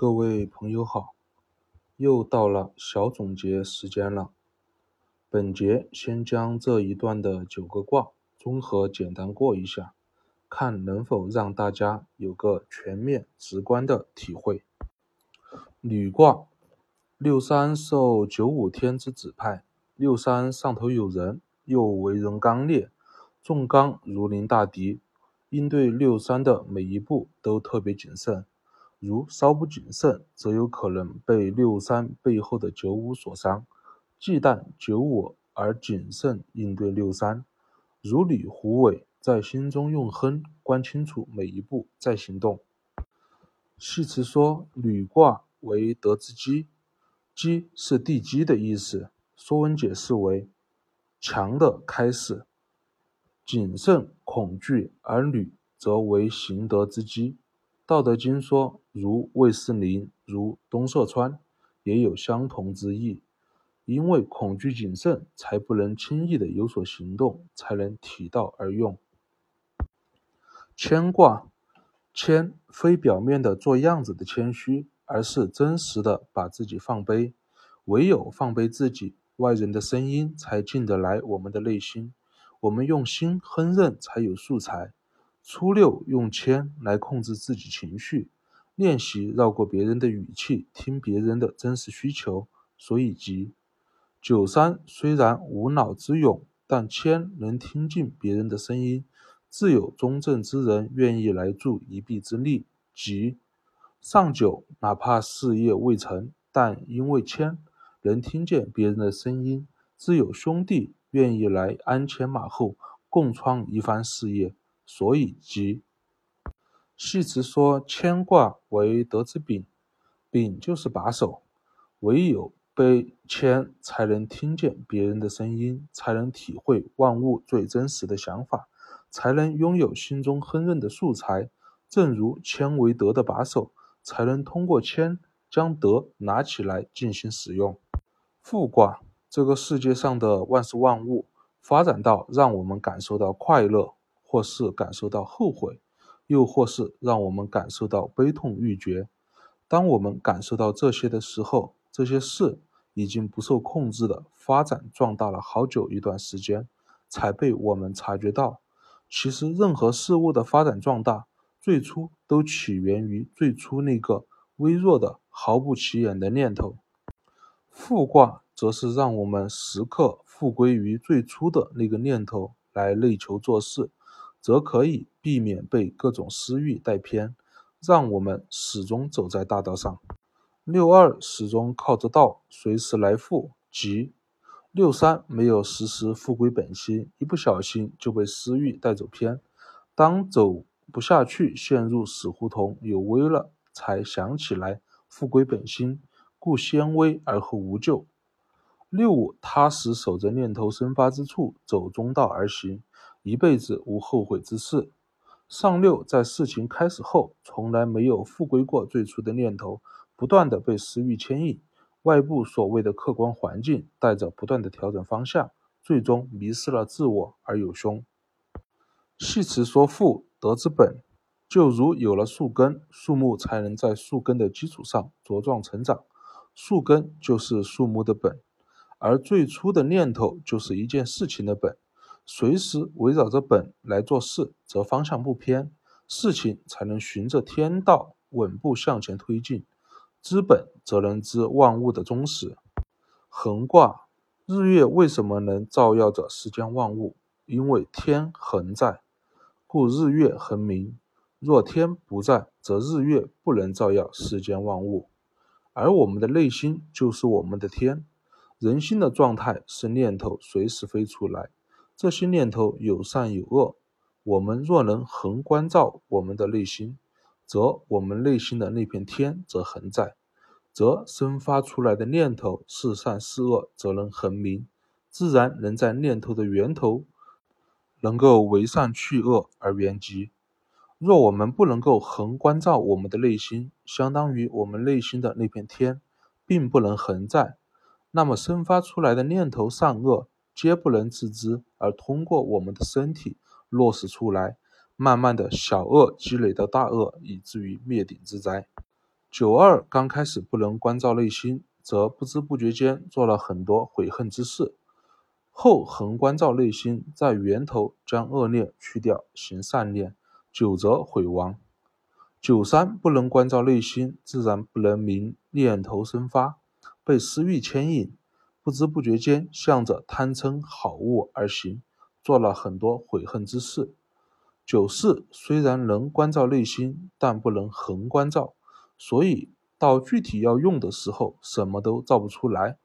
各位朋友好，又到了小总结时间了。本节先将这一段的九个卦综合简单过一下，看能否让大家有个全面直观的体会。女卦，六三受九五天之指派，六三上头有人，又为人刚烈，重刚如临大敌，应对六三的每一步都特别谨慎。如稍不谨慎，则有可能被六三背后的九五所伤。忌惮九五而谨慎应对六三。如履虎尾，在心中用亨观清楚每一步再行动。系辞说履卦为德之基，基是地基的意思。说文解释为强的开始。谨慎恐惧而履，则为行德之基。道德经说。如魏斯林，如东涉川，也有相同之意。因为恐惧谨慎，才不能轻易的有所行动，才能提道而用。谦卦，谦非表面的做样子的谦虚，而是真实的把自己放卑。唯有放卑自己，外人的声音才进得来我们的内心。我们用心哼饪，才有素材。初六用谦来控制自己情绪。练习绕过别人的语气，听别人的真实需求，所以急。九三虽然无脑之勇，但谦能听进别人的声音，自有中正之人愿意来助一臂之力。急。上九哪怕事业未成，但因为谦能听见别人的声音，自有兄弟愿意来鞍前马后，共创一番事业，所以即。系辞说：牵卦为德之柄，柄就是把手。唯有被牵，才能听见别人的声音，才能体会万物最真实的想法，才能拥有心中烹饪的素材。正如牵为德的把手，才能通过牵将德拿起来进行使用。复卦，这个世界上的万事万物发展到让我们感受到快乐，或是感受到后悔。又或是让我们感受到悲痛欲绝。当我们感受到这些的时候，这些事已经不受控制的发展壮大了好久一段时间，才被我们察觉到。其实，任何事物的发展壮大，最初都起源于最初那个微弱的、毫不起眼的念头。复卦则是让我们时刻复归于最初的那个念头来内求做事。则可以避免被各种私欲带偏，让我们始终走在大道上。六二始终靠着道，随时来复，即六三没有时时复归本心，一不小心就被私欲带走偏。当走不下去，陷入死胡同，有危了，才想起来复归本心，故先危而后无救。六五踏实守着念头生发之处，走中道而行。一辈子无后悔之事。上六在事情开始后，从来没有复归过最初的念头，不断的被私欲牵引，外部所谓的客观环境带着不断的调整方向，最终迷失了自我而有凶。系辞说富德之本，就如有了树根，树木才能在树根的基础上茁壮成长，树根就是树木的本，而最初的念头就是一件事情的本。随时围绕着本来做事，则方向不偏，事情才能循着天道稳步向前推进。知本则能知万物的终始。恒卦，日月为什么能照耀着世间万物？因为天恒在，故日月恒明。若天不在，则日月不能照耀世间万物。而我们的内心就是我们的天，人心的状态是念头随时飞出来。这些念头有善有恶，我们若能恒关照我们的内心，则我们内心的那片天则恒在，则生发出来的念头是善是恶，则能恒明，自然能在念头的源头，能够为善去恶而圆寂。若我们不能够恒关照我们的内心，相当于我们内心的那片天，并不能恒在，那么生发出来的念头善恶。皆不能自知，而通过我们的身体落实出来，慢慢的小恶积累到大恶，以至于灭顶之灾。九二刚开始不能关照内心，则不知不觉间做了很多悔恨之事；后恒关照内心，在源头将恶念去掉，行善念，久则毁亡。九三不能关照内心，自然不能明念头生发，被私欲牵引，不知不觉间向着贪嗔好恶而行，做了很多悔恨之事。九四虽然能关照内心，但不能恒关照，所以到具体要用的时候，什么都造不出来。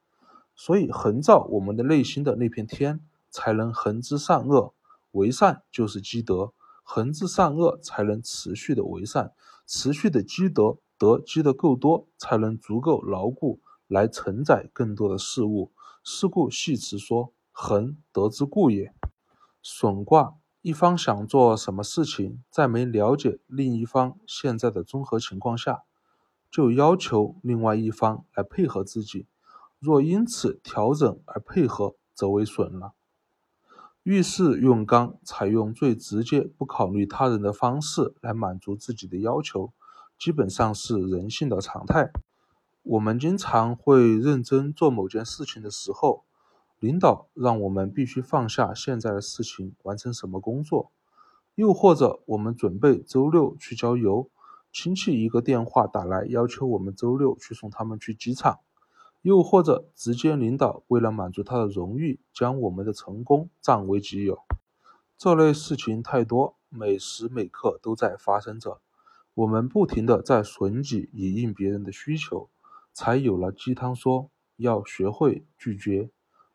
所以恒照我们的内心的那片天，才能恒知善恶，为善就是积德。恒之善恶，才能持续的为善，持续的积德，德积得够多，才能足够牢固来承载更多的事物。是故系辞说：“恒得之故也。”损卦，一方想做什么事情，在没了解另一方现在的综合情况下，就要求另外一方来配合自己。若因此调整而配合，则为损了。遇事用刚，采用最直接、不考虑他人的方式来满足自己的要求，基本上是人性的常态。我们经常会认真做某件事情的时候，领导让我们必须放下现在的事情，完成什么工作；又或者我们准备周六去郊游，亲戚一个电话打来，要求我们周六去送他们去机场。又或者，直接领导为了满足他的荣誉，将我们的成功占为己有，这类事情太多，每时每刻都在发生着。我们不停的在损己以应别人的需求，才有了鸡汤说要学会拒绝；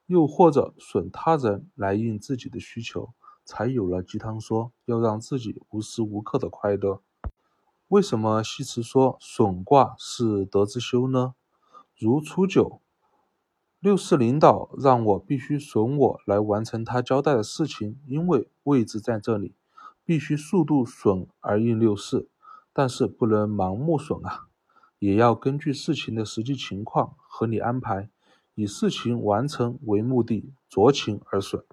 又或者损他人来应自己的需求，才有了鸡汤说要让自己无时无刻的快乐。为什么西辞说损卦是德之修呢？如初九，六四领导让我必须损我来完成他交代的事情，因为位置在这里，必须速度损而应六四，但是不能盲目损啊，也要根据事情的实际情况合理安排，以事情完成为目的，酌情而损。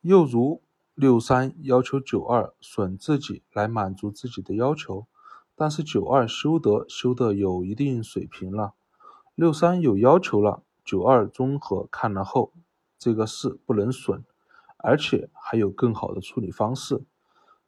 又如六三要求九二损自己来满足自己的要求，但是九二修德修得有一定水平了。六三有要求了，九二综合看了后，这个事不能损，而且还有更好的处理方式。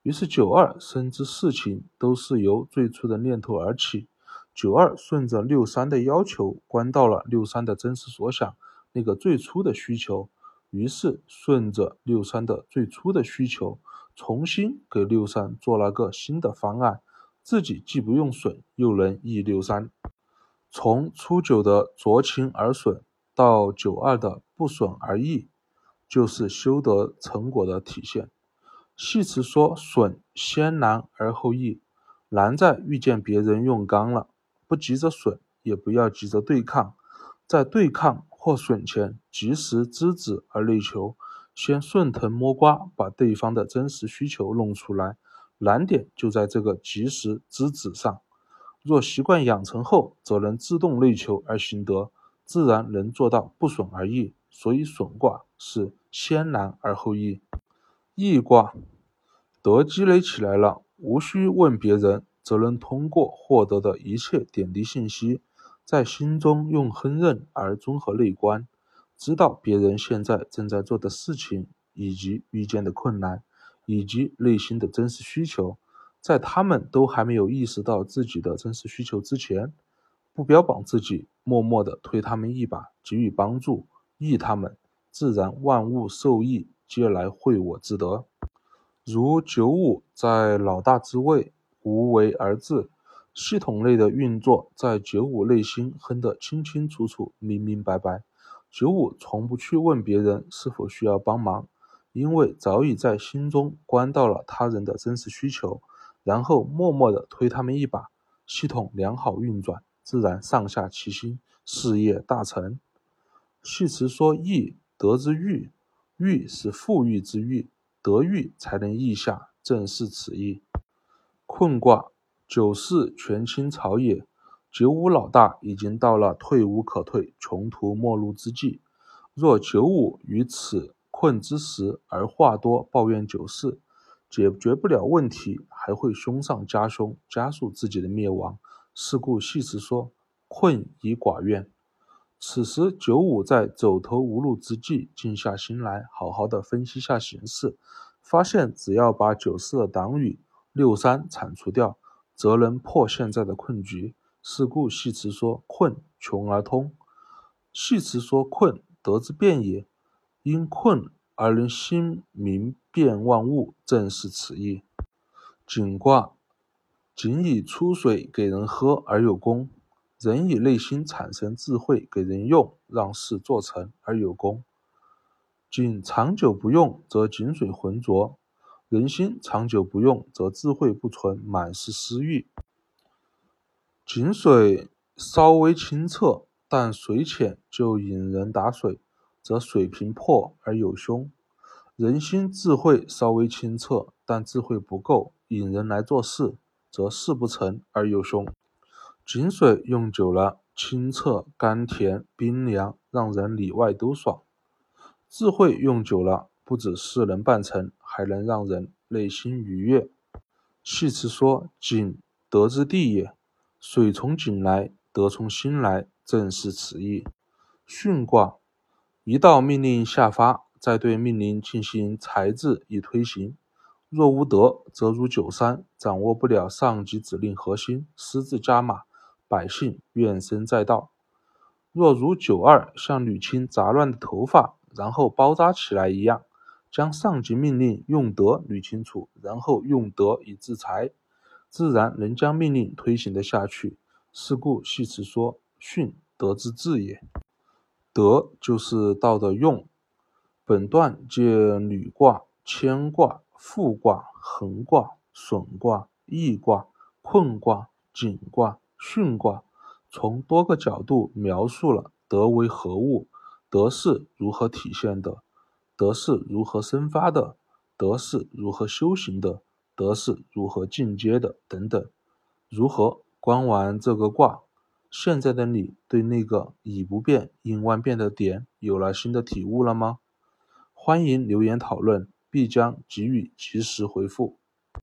于是九二深知事情都是由最初的念头而起，九二顺着六三的要求，关到了六三的真实所想那个最初的需求，于是顺着六三的最初的需求，重新给六三做了个新的方案，自己既不用损，又能益六三。从初九的酌情而损到九二的不损而益，就是修德成果的体现。戏词说损先难而后易，难在遇见别人用刚了，不急着损，也不要急着对抗，在对抗或损前及时知止而内求，先顺藤摸瓜把对方的真实需求弄出来，难点就在这个及时知止上。若习惯养成后，则能自动内求而行得，自然能做到不损而益。所以损卦是先难而后易。易卦，得积累起来了，无需问别人，则能通过获得的一切点滴信息，在心中用亨刃而综合内观，知道别人现在正在做的事情，以及遇见的困难，以及内心的真实需求。在他们都还没有意识到自己的真实需求之前，不标榜自己，默默地推他们一把，给予帮助，益他们，自然万物受益，皆来惠我之德。如九五在老大之位，无为而治，系统内的运作在九五内心哼得清清楚楚、明明白白。九五从不去问别人是否需要帮忙，因为早已在心中观到了他人的真实需求。然后默默地推他们一把，系统良好运转，自然上下齐心，事业大成。系辞说：“义德之欲，欲是富裕之欲，德欲才能益下，正是此意。”困卦九四权倾朝野，九五老大已经到了退无可退、穷途末路之际。若九五于此困之时而话多抱怨九四，解决不了问题，还会凶上加凶，加速自己的灭亡，是故系辞说：“困以寡怨。”此时九五在走投无路之际，静下心来，好好的分析下形势，发现只要把九四的党羽六三铲除掉，则能破现在的困局。是故系辞说：“困，穷而通。”系辞说：“困，得之变也。因困而能心明辨万物，正是此意。”井卦，井以出水给人喝而有功，人以内心产生智慧给人用，让事做成而有功。井长久不用，则井水浑浊；人心长久不用，则智慧不存，满是私欲。井水稍微清澈，但水浅就引人打水，则水平破而有凶；人心智慧稍微清澈，但智慧不够。引人来做事，则事不成而有凶。井水用久了，清澈、甘甜、冰凉，让人里外都爽；智慧用久了，不止事能办成，还能让人内心愉悦。系辞说：“井，德之地也。水从井来，德从心来，正是此意。”巽卦，一道命令下发，再对命令进行裁制以推行。若无德，则如九三，掌握不了上级指令核心，私自加码，百姓怨声载道；若如九二，像吕青杂乱的头发，然后包扎起来一样，将上级命令用德捋清楚，然后用德以制裁，自然能将命令推行得下去。是故系辞说：“训，德之治也。德就是道的用。”本段借履卦、牵卦。复卦、横卦、损卦、易卦、困卦、井卦、巽卦，从多个角度描述了德为何物，德是如何体现的，德是如何生发的，德是如何修行的，德是如何进阶的等等。如何观完这个卦，现在的你对那个以不变应万变的点有了新的体悟了吗？欢迎留言讨论。必将给予及时回复。